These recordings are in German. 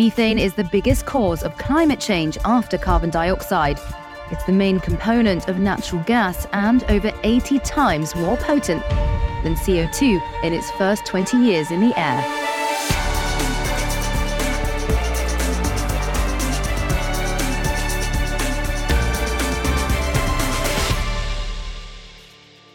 Methane is the biggest cause of climate change after carbon dioxide. It's the main component of natural gas and over 80 times more potent than CO2 in its first 20 years in the air.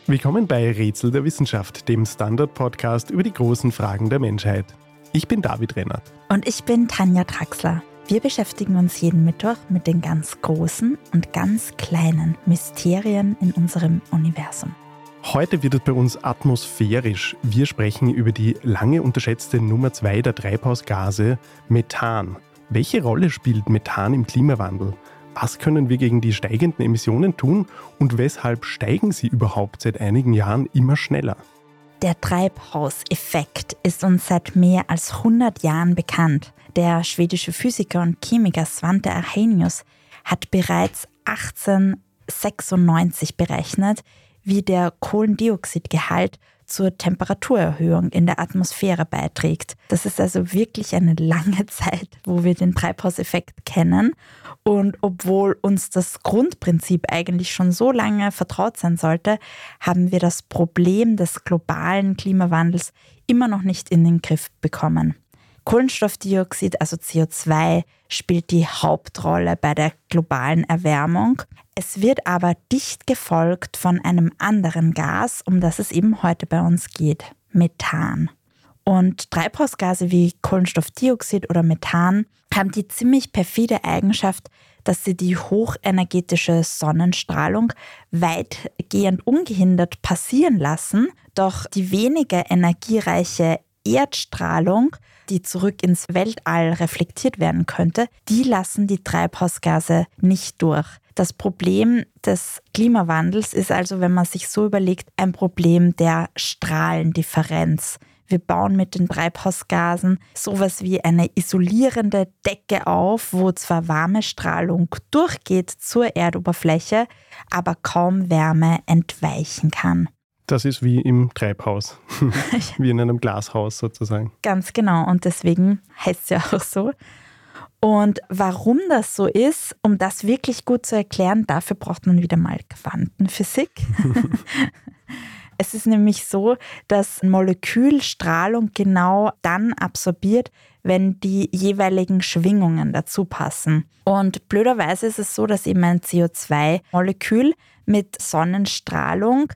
Willkommen bei Rätsel der Wissenschaft, dem Standard-Podcast über die großen Fragen der Menschheit. Ich bin David Rennert. Und ich bin Tanja Traxler. Wir beschäftigen uns jeden Mittwoch mit den ganz großen und ganz kleinen Mysterien in unserem Universum. Heute wird es bei uns atmosphärisch. Wir sprechen über die lange unterschätzte Nummer zwei der Treibhausgase, Methan. Welche Rolle spielt Methan im Klimawandel? Was können wir gegen die steigenden Emissionen tun und weshalb steigen sie überhaupt seit einigen Jahren immer schneller? Der Treibhauseffekt ist uns seit mehr als 100 Jahren bekannt. Der schwedische Physiker und Chemiker Svante Arrhenius hat bereits 1896 berechnet, wie der Kohlendioxidgehalt zur Temperaturerhöhung in der Atmosphäre beiträgt. Das ist also wirklich eine lange Zeit, wo wir den Treibhauseffekt kennen. Und obwohl uns das Grundprinzip eigentlich schon so lange vertraut sein sollte, haben wir das Problem des globalen Klimawandels immer noch nicht in den Griff bekommen. Kohlenstoffdioxid, also CO2, spielt die Hauptrolle bei der globalen Erwärmung. Es wird aber dicht gefolgt von einem anderen Gas, um das es eben heute bei uns geht, Methan. Und Treibhausgase wie Kohlenstoffdioxid oder Methan haben die ziemlich perfide Eigenschaft, dass sie die hochenergetische Sonnenstrahlung weitgehend ungehindert passieren lassen, doch die weniger energiereiche Erdstrahlung die zurück ins Weltall reflektiert werden könnte, die lassen die Treibhausgase nicht durch. Das Problem des Klimawandels ist also, wenn man sich so überlegt, ein Problem der Strahlendifferenz. Wir bauen mit den Treibhausgasen sowas wie eine isolierende Decke auf, wo zwar warme Strahlung durchgeht zur Erdoberfläche, aber kaum Wärme entweichen kann. Das ist wie im Treibhaus, wie in einem Glashaus sozusagen. Ganz genau und deswegen heißt es ja auch so. Und warum das so ist, um das wirklich gut zu erklären, dafür braucht man wieder mal Quantenphysik. es ist nämlich so, dass Molekülstrahlung genau dann absorbiert, wenn die jeweiligen Schwingungen dazu passen. Und blöderweise ist es so, dass eben ein CO2-Molekül mit Sonnenstrahlung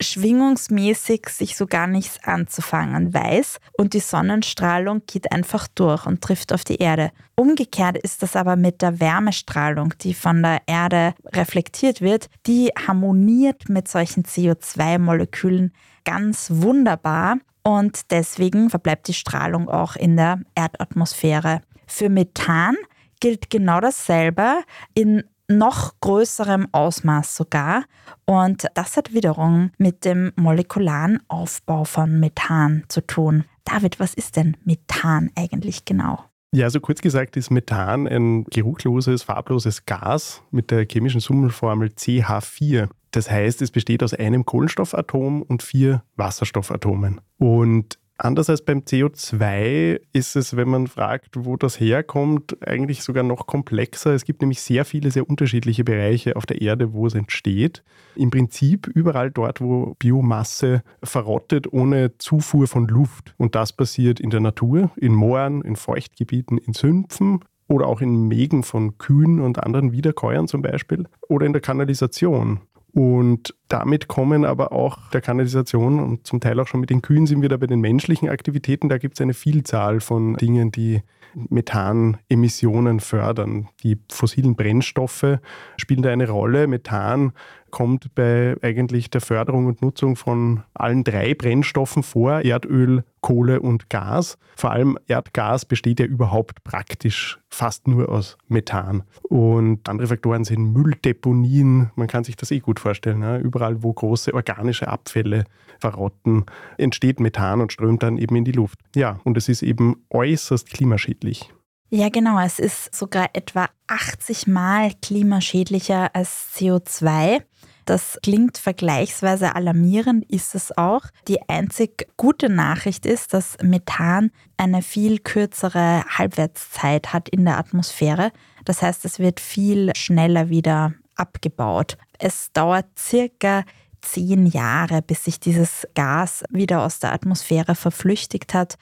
schwingungsmäßig sich so gar nichts anzufangen weiß und die Sonnenstrahlung geht einfach durch und trifft auf die Erde. Umgekehrt ist das aber mit der Wärmestrahlung, die von der Erde reflektiert wird, die harmoniert mit solchen CO2-Molekülen ganz wunderbar und deswegen verbleibt die Strahlung auch in der Erdatmosphäre. Für Methan gilt genau dasselbe. In noch größerem Ausmaß sogar. Und das hat wiederum mit dem molekularen Aufbau von Methan zu tun. David, was ist denn Methan eigentlich genau? Ja, also kurz gesagt ist Methan ein geruchloses, farbloses Gas mit der chemischen Summenformel CH4. Das heißt, es besteht aus einem Kohlenstoffatom und vier Wasserstoffatomen. Und Anders als beim CO2 ist es, wenn man fragt, wo das herkommt, eigentlich sogar noch komplexer. Es gibt nämlich sehr viele, sehr unterschiedliche Bereiche auf der Erde, wo es entsteht. Im Prinzip überall dort, wo Biomasse verrottet ohne Zufuhr von Luft. Und das passiert in der Natur, in Mooren, in Feuchtgebieten, in Sümpfen oder auch in Mägen von Kühen und anderen Wiederkäuern zum Beispiel oder in der Kanalisation. Und damit kommen aber auch der Kanalisation und zum Teil auch schon mit den Kühen sind wir da bei den menschlichen Aktivitäten. Da gibt es eine Vielzahl von Dingen, die Methanemissionen fördern. Die fossilen Brennstoffe spielen da eine Rolle. Methan kommt bei eigentlich der Förderung und Nutzung von allen drei Brennstoffen vor, Erdöl, Kohle und Gas. Vor allem Erdgas besteht ja überhaupt praktisch fast nur aus Methan. Und andere Faktoren sind Mülldeponien, man kann sich das eh gut vorstellen. Ja? Überall, wo große organische Abfälle verrotten, entsteht Methan und strömt dann eben in die Luft. Ja, und es ist eben äußerst klimaschädlich. Ja, genau. Es ist sogar etwa 80 Mal klimaschädlicher als CO2. Das klingt vergleichsweise alarmierend, ist es auch. Die einzig gute Nachricht ist, dass Methan eine viel kürzere Halbwertszeit hat in der Atmosphäre. Das heißt, es wird viel schneller wieder abgebaut. Es dauert circa zehn Jahre, bis sich dieses Gas wieder aus der Atmosphäre verflüchtigt hat.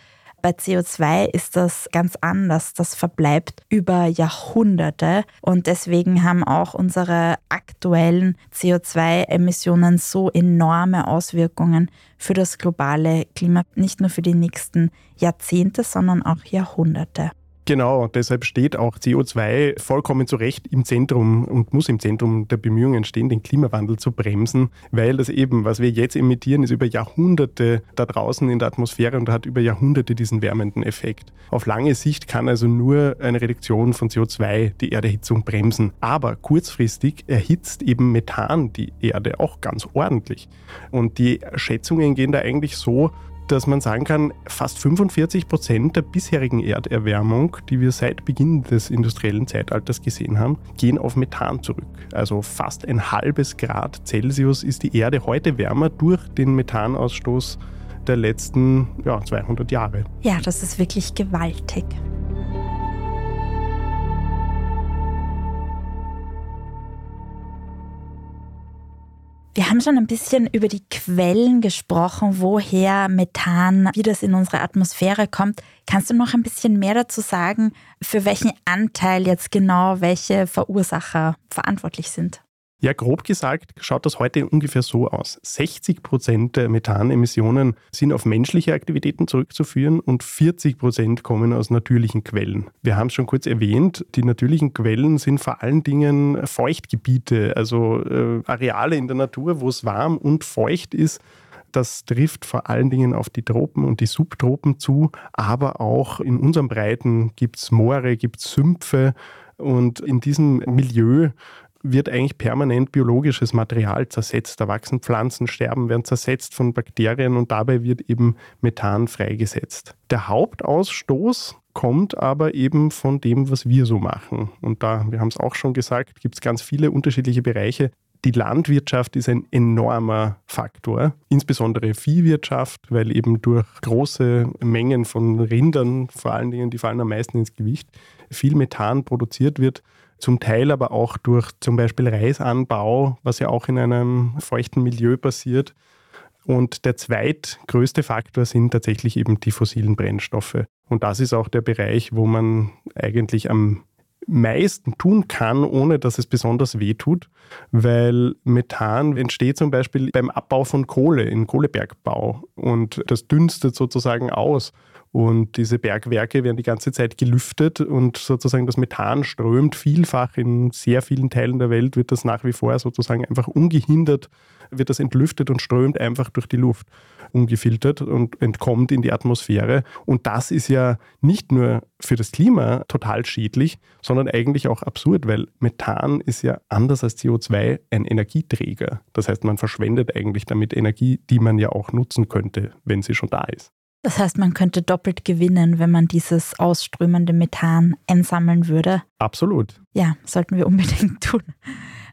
Bei CO2 ist das ganz anders. Das verbleibt über Jahrhunderte und deswegen haben auch unsere aktuellen CO2-Emissionen so enorme Auswirkungen für das globale Klima, nicht nur für die nächsten Jahrzehnte, sondern auch Jahrhunderte. Genau, deshalb steht auch CO2 vollkommen zu Recht im Zentrum und muss im Zentrum der Bemühungen stehen, den Klimawandel zu bremsen, weil das eben, was wir jetzt emittieren, ist über Jahrhunderte da draußen in der Atmosphäre und hat über Jahrhunderte diesen wärmenden Effekt. Auf lange Sicht kann also nur eine Reduktion von CO2 die Erderhitzung bremsen. Aber kurzfristig erhitzt eben Methan die Erde auch ganz ordentlich. Und die Schätzungen gehen da eigentlich so, dass man sagen kann, fast 45 Prozent der bisherigen Erderwärmung, die wir seit Beginn des industriellen Zeitalters gesehen haben, gehen auf Methan zurück. Also fast ein halbes Grad Celsius ist die Erde heute wärmer durch den Methanausstoß der letzten ja, 200 Jahre. Ja, das ist wirklich gewaltig. Wir haben schon ein bisschen über die Quellen gesprochen, woher Methan, wie das in unsere Atmosphäre kommt. Kannst du noch ein bisschen mehr dazu sagen, für welchen Anteil jetzt genau welche Verursacher verantwortlich sind? Ja, grob gesagt schaut das heute ungefähr so aus. 60 Prozent der Methanemissionen sind auf menschliche Aktivitäten zurückzuführen und 40 Prozent kommen aus natürlichen Quellen. Wir haben es schon kurz erwähnt, die natürlichen Quellen sind vor allen Dingen Feuchtgebiete, also äh, Areale in der Natur, wo es warm und feucht ist. Das trifft vor allen Dingen auf die Tropen und die Subtropen zu, aber auch in unseren Breiten gibt es Moore, gibt es Sümpfe. Und in diesem Milieu wird eigentlich permanent biologisches Material zersetzt. Da wachsen Pflanzen, sterben, werden zersetzt von Bakterien und dabei wird eben Methan freigesetzt. Der Hauptausstoß kommt aber eben von dem, was wir so machen. Und da, wir haben es auch schon gesagt, gibt es ganz viele unterschiedliche Bereiche. Die Landwirtschaft ist ein enormer Faktor, insbesondere Viehwirtschaft, weil eben durch große Mengen von Rindern, vor allen Dingen, die fallen am meisten ins Gewicht, viel Methan produziert wird zum Teil aber auch durch zum Beispiel Reisanbau, was ja auch in einem feuchten Milieu passiert. Und der zweitgrößte Faktor sind tatsächlich eben die fossilen Brennstoffe. Und das ist auch der Bereich, wo man eigentlich am meisten tun kann, ohne dass es besonders weh tut, weil Methan entsteht zum Beispiel beim Abbau von Kohle, in Kohlebergbau und das dünstet sozusagen aus. Und diese Bergwerke werden die ganze Zeit gelüftet und sozusagen das Methan strömt vielfach in sehr vielen Teilen der Welt, wird das nach wie vor sozusagen einfach ungehindert, wird das entlüftet und strömt einfach durch die Luft ungefiltert und entkommt in die Atmosphäre. Und das ist ja nicht nur für das Klima total schädlich, sondern eigentlich auch absurd, weil Methan ist ja anders als CO2 ein Energieträger. Das heißt, man verschwendet eigentlich damit Energie, die man ja auch nutzen könnte, wenn sie schon da ist. Das heißt, man könnte doppelt gewinnen, wenn man dieses ausströmende Methan einsammeln würde. Absolut. Ja, sollten wir unbedingt tun.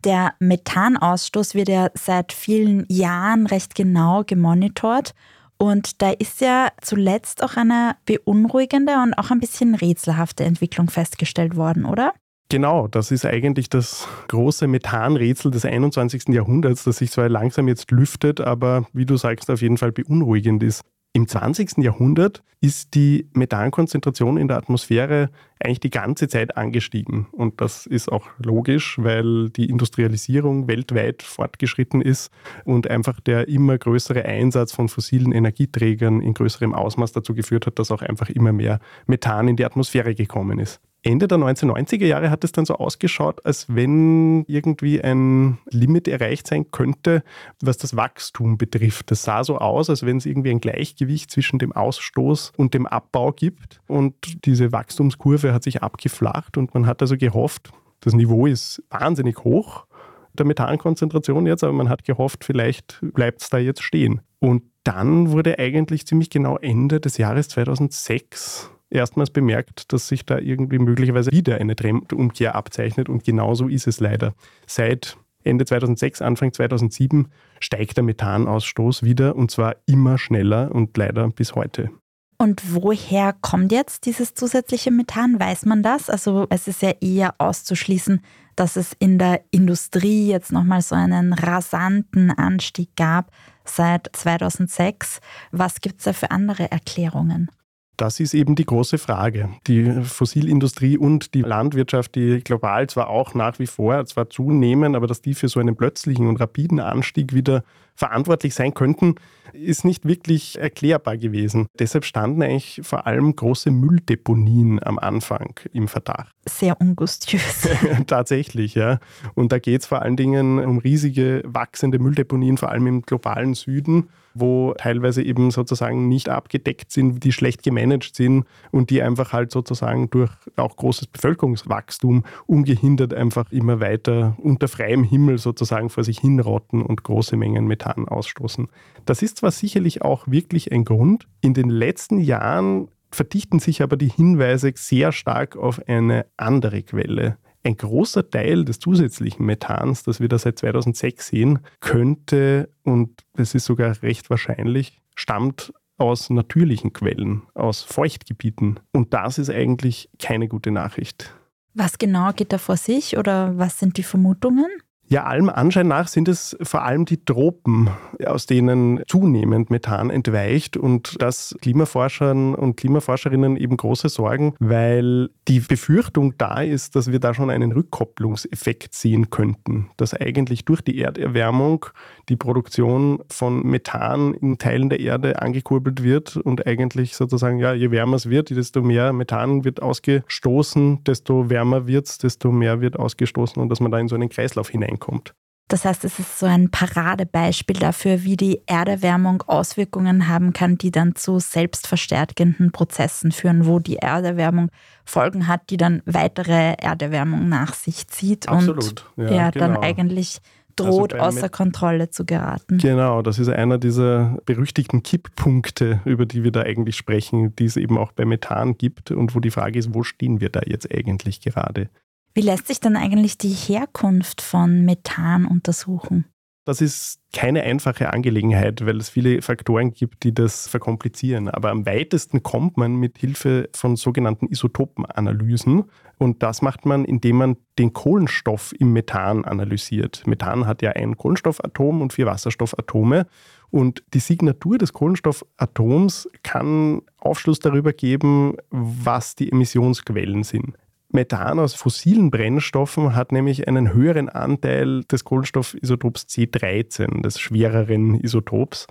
Der Methanausstoß wird ja seit vielen Jahren recht genau gemonitort. Und da ist ja zuletzt auch eine beunruhigende und auch ein bisschen rätselhafte Entwicklung festgestellt worden, oder? Genau, das ist eigentlich das große Methanrätsel des 21. Jahrhunderts, das sich zwar langsam jetzt lüftet, aber wie du sagst, auf jeden Fall beunruhigend ist. Im 20. Jahrhundert ist die Methankonzentration in der Atmosphäre eigentlich die ganze Zeit angestiegen. Und das ist auch logisch, weil die Industrialisierung weltweit fortgeschritten ist und einfach der immer größere Einsatz von fossilen Energieträgern in größerem Ausmaß dazu geführt hat, dass auch einfach immer mehr Methan in die Atmosphäre gekommen ist. Ende der 1990er Jahre hat es dann so ausgeschaut, als wenn irgendwie ein Limit erreicht sein könnte, was das Wachstum betrifft. Das sah so aus, als wenn es irgendwie ein Gleichgewicht zwischen dem Ausstoß und dem Abbau gibt. Und diese Wachstumskurve hat sich abgeflacht und man hat also gehofft, das Niveau ist wahnsinnig hoch der Methankonzentration jetzt, aber man hat gehofft, vielleicht bleibt es da jetzt stehen. Und dann wurde eigentlich ziemlich genau Ende des Jahres 2006 erstmals bemerkt, dass sich da irgendwie möglicherweise wieder eine Trendumkehr abzeichnet und genauso ist es leider. Seit Ende 2006, Anfang 2007 steigt der Methanausstoß wieder und zwar immer schneller und leider bis heute. Und woher kommt jetzt dieses zusätzliche Methan? Weiß man das? Also es ist ja eher auszuschließen, dass es in der Industrie jetzt nochmal so einen rasanten Anstieg gab seit 2006. Was gibt es da für andere Erklärungen? Das ist eben die große Frage. Die Fossilindustrie und die Landwirtschaft, die global zwar auch nach wie vor zwar zunehmen, aber dass die für so einen plötzlichen und rapiden Anstieg wieder verantwortlich sein könnten, ist nicht wirklich erklärbar gewesen. Deshalb standen eigentlich vor allem große Mülldeponien am Anfang im Verdacht. Sehr ungustiös. Tatsächlich, ja. Und da geht es vor allen Dingen um riesige wachsende Mülldeponien, vor allem im globalen Süden wo teilweise eben sozusagen nicht abgedeckt sind, die schlecht gemanagt sind und die einfach halt sozusagen durch auch großes Bevölkerungswachstum ungehindert einfach immer weiter unter freiem Himmel sozusagen vor sich hinrotten und große Mengen Methan ausstoßen. Das ist zwar sicherlich auch wirklich ein Grund. In den letzten Jahren verdichten sich aber die Hinweise sehr stark auf eine andere Quelle. Ein großer Teil des zusätzlichen Methans, das wir da seit 2006 sehen, könnte, und es ist sogar recht wahrscheinlich, stammt aus natürlichen Quellen, aus Feuchtgebieten. Und das ist eigentlich keine gute Nachricht. Was genau geht da vor sich oder was sind die Vermutungen? Ja, allem Anschein nach sind es vor allem die Tropen, aus denen zunehmend Methan entweicht und das Klimaforschern und Klimaforscherinnen eben große Sorgen, weil die Befürchtung da ist, dass wir da schon einen Rückkopplungseffekt sehen könnten, dass eigentlich durch die Erderwärmung die Produktion von Methan in Teilen der Erde angekurbelt wird und eigentlich sozusagen, ja, je wärmer es wird, desto mehr Methan wird ausgestoßen, desto wärmer wird es, desto mehr wird ausgestoßen und dass man da in so einen Kreislauf hineinkommt. Das heißt, es ist so ein Paradebeispiel dafür, wie die Erderwärmung Auswirkungen haben kann, die dann zu selbstverstärkenden Prozessen führen, wo die Erderwärmung Folgen hat, die dann weitere Erderwärmung nach sich zieht Absolut. und ja, ja genau. dann eigentlich droht, also außer Kontrolle zu geraten. Genau, das ist einer dieser berüchtigten Kipppunkte, über die wir da eigentlich sprechen, die es eben auch bei Methan gibt und wo die Frage ist, wo stehen wir da jetzt eigentlich gerade? Wie lässt sich dann eigentlich die Herkunft von Methan untersuchen? Das ist keine einfache Angelegenheit, weil es viele Faktoren gibt, die das verkomplizieren. Aber am weitesten kommt man mit Hilfe von sogenannten Isotopenanalysen. Und das macht man, indem man den Kohlenstoff im Methan analysiert. Methan hat ja ein Kohlenstoffatom und vier Wasserstoffatome. Und die Signatur des Kohlenstoffatoms kann Aufschluss darüber geben, was die Emissionsquellen sind. Methan aus fossilen Brennstoffen hat nämlich einen höheren Anteil des Kohlenstoffisotops C13, des schwereren Isotops.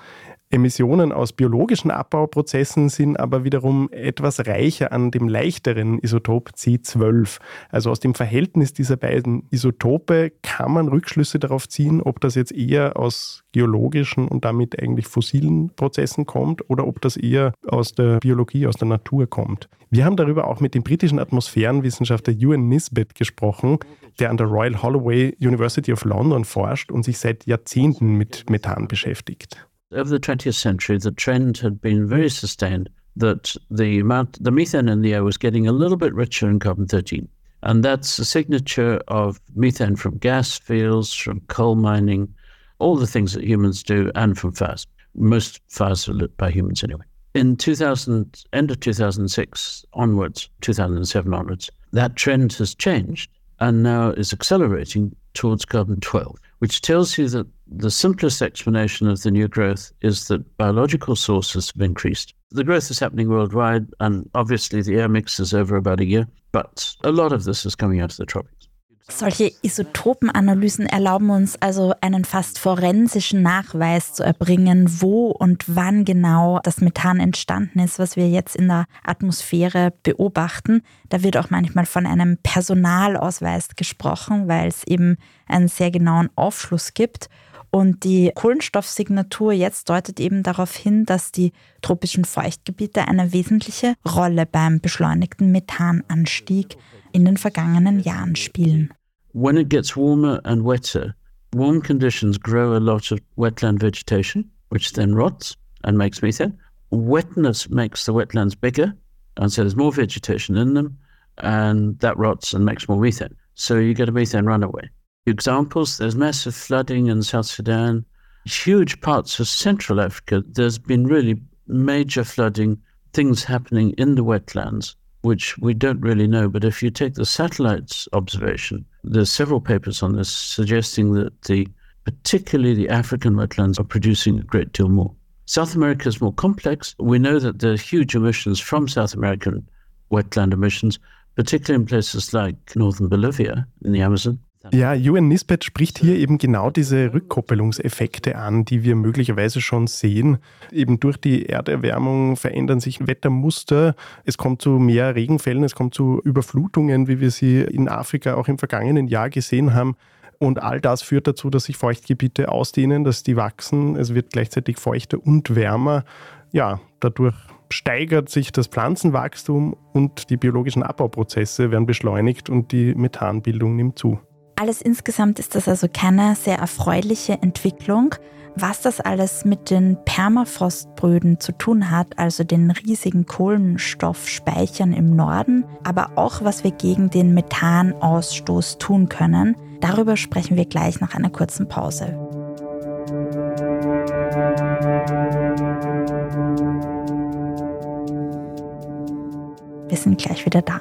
Emissionen aus biologischen Abbauprozessen sind aber wiederum etwas reicher an dem leichteren Isotop C12. Also aus dem Verhältnis dieser beiden Isotope kann man Rückschlüsse darauf ziehen, ob das jetzt eher aus geologischen und damit eigentlich fossilen Prozessen kommt oder ob das eher aus der Biologie, aus der Natur kommt. Wir haben darüber auch mit dem britischen Atmosphärenwissenschaftler Ewan Nisbet gesprochen, der an der Royal Holloway University of London forscht und sich seit Jahrzehnten mit Methan beschäftigt. Over the 20th century, the trend had been very sustained that the amount, the methane in the air was getting a little bit richer in carbon 13. And that's a signature of methane from gas fields, from coal mining, all the things that humans do, and from fires. Most fires are lit by humans anyway. In 2000, end of 2006 onwards, 2007 onwards, that trend has changed and now is accelerating towards carbon 12 which tells you that the simplest explanation of the new growth is that biological sources have increased. The growth is happening worldwide, and obviously the air mix is over about a year, but a lot of this is coming out of the tropics. Solche Isotopenanalysen erlauben uns also einen fast forensischen Nachweis zu erbringen, wo und wann genau das Methan entstanden ist, was wir jetzt in der Atmosphäre beobachten. Da wird auch manchmal von einem Personalausweis gesprochen, weil es eben einen sehr genauen Aufschluss gibt. Und die Kohlenstoffsignatur jetzt deutet eben darauf hin, dass die tropischen Feuchtgebiete eine wesentliche Rolle beim beschleunigten Methananstieg in den vergangenen Jahren spielen. When it gets warmer and wetter, warm conditions grow a lot of wetland vegetation, which then rots and makes methane. Wetness makes the wetlands bigger, and so there's more vegetation in them, and that rots and makes more methane. So you get a methane runaway. Examples. There's massive flooding in South Sudan. Huge parts of Central Africa, there's been really major flooding, things happening in the wetlands, which we don't really know. But if you take the satellites observation, there's several papers on this suggesting that the particularly the African wetlands are producing a great deal more. South America is more complex. We know that there are huge emissions from South American wetland emissions, particularly in places like northern Bolivia in the Amazon. Ja, Ewan Nisbet spricht hier eben genau diese Rückkoppelungseffekte an, die wir möglicherweise schon sehen. Eben durch die Erderwärmung verändern sich Wettermuster. Es kommt zu mehr Regenfällen, es kommt zu Überflutungen, wie wir sie in Afrika auch im vergangenen Jahr gesehen haben. Und all das führt dazu, dass sich Feuchtgebiete ausdehnen, dass die wachsen. Es wird gleichzeitig feuchter und wärmer. Ja, dadurch steigert sich das Pflanzenwachstum und die biologischen Abbauprozesse werden beschleunigt und die Methanbildung nimmt zu. Alles insgesamt ist das also keine sehr erfreuliche Entwicklung. Was das alles mit den Permafrostbröden zu tun hat, also den riesigen Kohlenstoffspeichern im Norden, aber auch was wir gegen den Methanausstoß tun können, darüber sprechen wir gleich nach einer kurzen Pause. Wir sind gleich wieder da.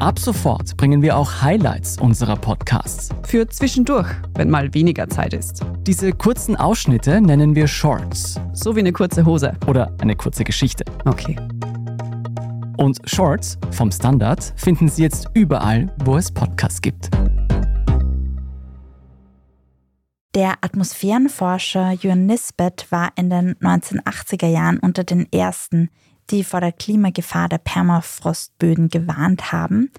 Ab sofort bringen wir auch Highlights unserer Podcasts. Für zwischendurch, wenn mal weniger Zeit ist. Diese kurzen Ausschnitte nennen wir Shorts. So wie eine kurze Hose. Oder eine kurze Geschichte. Okay. Und Shorts vom Standard finden Sie jetzt überall, wo es Podcasts gibt. Der Atmosphärenforscher Jörn Nisbet war in den 1980er Jahren unter den ersten, die vor der Klimagefahr der Permafrostböden gewarnt haben.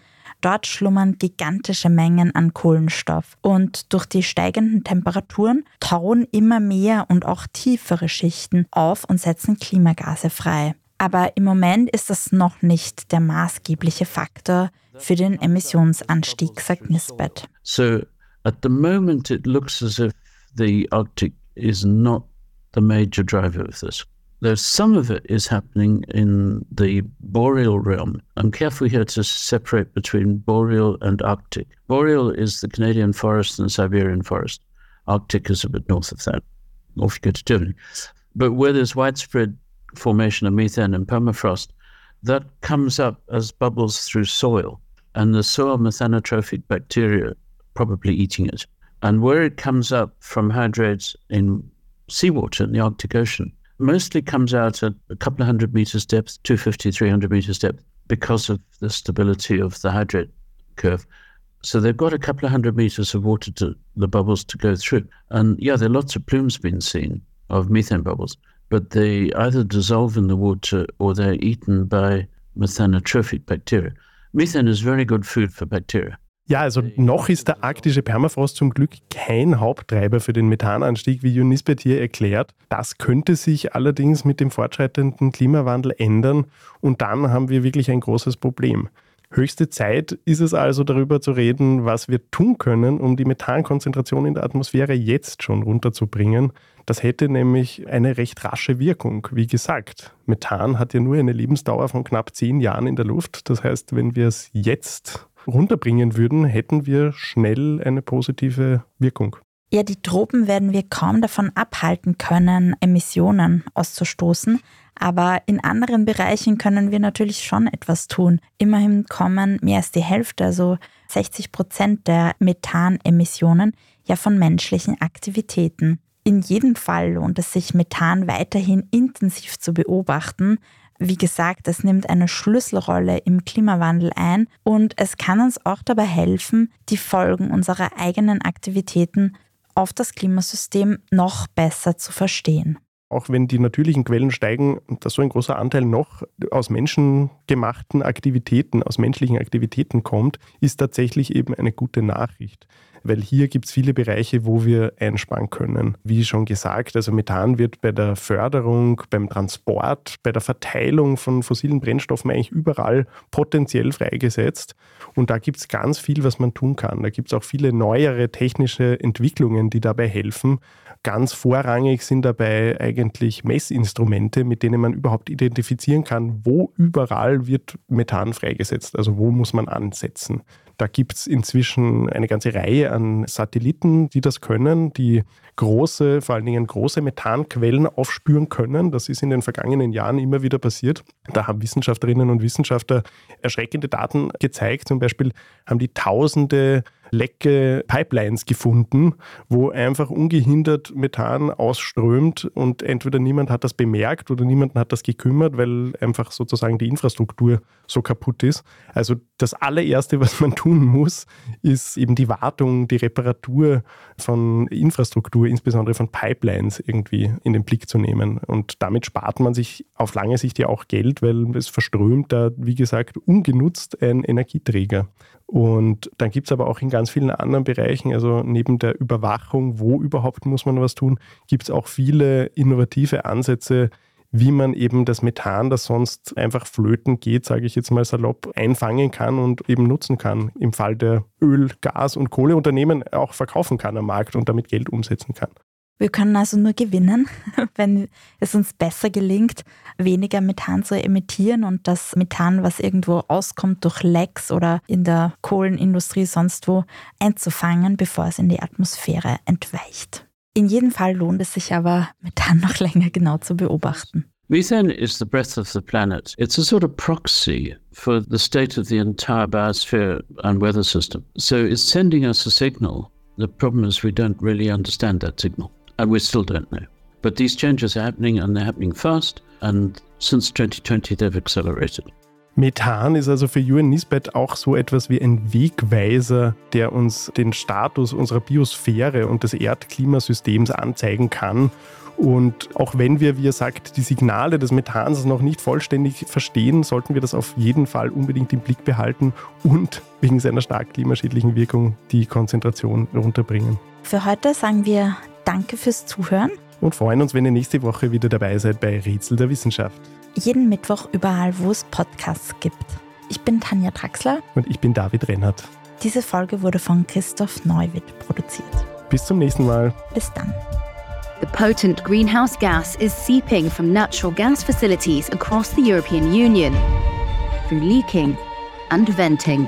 Dort schlummern gigantische Mengen an Kohlenstoff und durch die steigenden Temperaturen tauen immer mehr und auch tiefere Schichten auf und setzen Klimagase frei. Aber im Moment ist das noch nicht der maßgebliche Faktor für den Emissionsanstieg, sagt Nisbet. So at the moment it looks as if the Arctic is not the major driver of this. There's some of it is happening in the boreal realm. I'm careful here to separate between boreal and Arctic. Boreal is the Canadian forest and the Siberian forest. Arctic is a bit north of that, off you go to Germany. But where there's widespread formation of methane and permafrost, that comes up as bubbles through soil, and the soil methanotrophic bacteria probably eating it. And where it comes up from hydrates in seawater in the Arctic Ocean, mostly comes out at a couple of hundred meters depth, 250, 300 meters depth, because of the stability of the hydrate curve. So they've got a couple of hundred meters of water to the bubbles to go through. And yeah, there are lots of plumes being seen of methane bubbles, but they either dissolve in the water or they're eaten by methanotrophic bacteria. Methane is very good food for bacteria. Ja, also noch ist der arktische Permafrost zum Glück kein Haupttreiber für den Methananstieg, wie Junisbet hier erklärt. Das könnte sich allerdings mit dem fortschreitenden Klimawandel ändern und dann haben wir wirklich ein großes Problem. Höchste Zeit ist es also darüber zu reden, was wir tun können, um die Methankonzentration in der Atmosphäre jetzt schon runterzubringen. Das hätte nämlich eine recht rasche Wirkung. Wie gesagt, Methan hat ja nur eine Lebensdauer von knapp zehn Jahren in der Luft. Das heißt, wenn wir es jetzt runterbringen würden, hätten wir schnell eine positive Wirkung. Ja, die Tropen werden wir kaum davon abhalten können, Emissionen auszustoßen. Aber in anderen Bereichen können wir natürlich schon etwas tun. Immerhin kommen mehr als die Hälfte, also 60 Prozent der Methanemissionen, ja von menschlichen Aktivitäten. In jedem Fall lohnt es sich, Methan weiterhin intensiv zu beobachten, wie gesagt, es nimmt eine Schlüsselrolle im Klimawandel ein und es kann uns auch dabei helfen, die Folgen unserer eigenen Aktivitäten auf das Klimasystem noch besser zu verstehen. Auch wenn die natürlichen Quellen steigen, dass so ein großer Anteil noch aus menschengemachten Aktivitäten, aus menschlichen Aktivitäten kommt, ist tatsächlich eben eine gute Nachricht. Weil hier gibt es viele Bereiche, wo wir einsparen können. Wie schon gesagt, also Methan wird bei der Förderung, beim Transport, bei der Verteilung von fossilen Brennstoffen eigentlich überall potenziell freigesetzt. Und da gibt es ganz viel, was man tun kann. Da gibt es auch viele neuere technische Entwicklungen, die dabei helfen. Ganz vorrangig sind dabei eigentlich Messinstrumente, mit denen man überhaupt identifizieren kann, wo überall wird Methan freigesetzt, also wo muss man ansetzen. Da gibt es inzwischen eine ganze Reihe an Satelliten, die das können, die große, vor allen Dingen große Methanquellen aufspüren können. Das ist in den vergangenen Jahren immer wieder passiert. Da haben Wissenschaftlerinnen und Wissenschaftler erschreckende Daten gezeigt. Zum Beispiel haben die tausende lecke Pipelines gefunden, wo einfach ungehindert Methan ausströmt und entweder niemand hat das bemerkt oder niemanden hat das gekümmert, weil einfach sozusagen die Infrastruktur so kaputt ist. Also das allererste, was man tun muss, ist eben die Wartung, die Reparatur von Infrastruktur, insbesondere von Pipelines irgendwie in den Blick zu nehmen. Und damit spart man sich auf lange Sicht ja auch Geld, weil es verströmt da, wie gesagt, ungenutzt ein Energieträger. Und dann gibt es aber auch in ganz vielen anderen Bereichen, also neben der Überwachung, wo überhaupt muss man was tun, gibt es auch viele innovative Ansätze, wie man eben das Methan, das sonst einfach flöten geht, sage ich jetzt mal salopp, einfangen kann und eben nutzen kann. Im Fall der Öl-, Gas- und Kohleunternehmen auch verkaufen kann am Markt und damit Geld umsetzen kann. Wir können also nur gewinnen, wenn es uns besser gelingt, weniger Methan zu emittieren und das Methan, was irgendwo auskommt durch Lecks oder in der Kohlenindustrie sonst wo, einzufangen, bevor es in die Atmosphäre entweicht. In jedem Fall lohnt es sich aber, Methan noch länger genau zu beobachten. Methane is the breath of the planet. It's a sort of proxy for the state of the entire biosphere and weather system. So it's sending us a signal. The problem is we don't really understand that signal. and we still don't know. But these changes are happening and they're happening fast, and since 2020 they've accelerated. Methan ist also für UN Nisbet auch so etwas wie ein Wegweiser, der uns den Status unserer Biosphäre und des Erdklimasystems anzeigen kann. Und auch wenn wir, wie er sagt, die Signale des Methans noch nicht vollständig verstehen, sollten wir das auf jeden Fall unbedingt im Blick behalten und wegen seiner stark klimaschädlichen Wirkung die Konzentration runterbringen. Für heute sagen wir Danke fürs Zuhören. Und freuen uns, wenn ihr nächste Woche wieder dabei seid bei Rätsel der Wissenschaft. Jeden Mittwoch überall, wo es Podcasts gibt. Ich bin Tanja Traxler. Und ich bin David Rennert. Diese Folge wurde von Christoph Neuwitt produziert. Bis zum nächsten Mal. Bis dann. The potent greenhouse gas is seeping from natural gas facilities across the European Union through leaking and venting.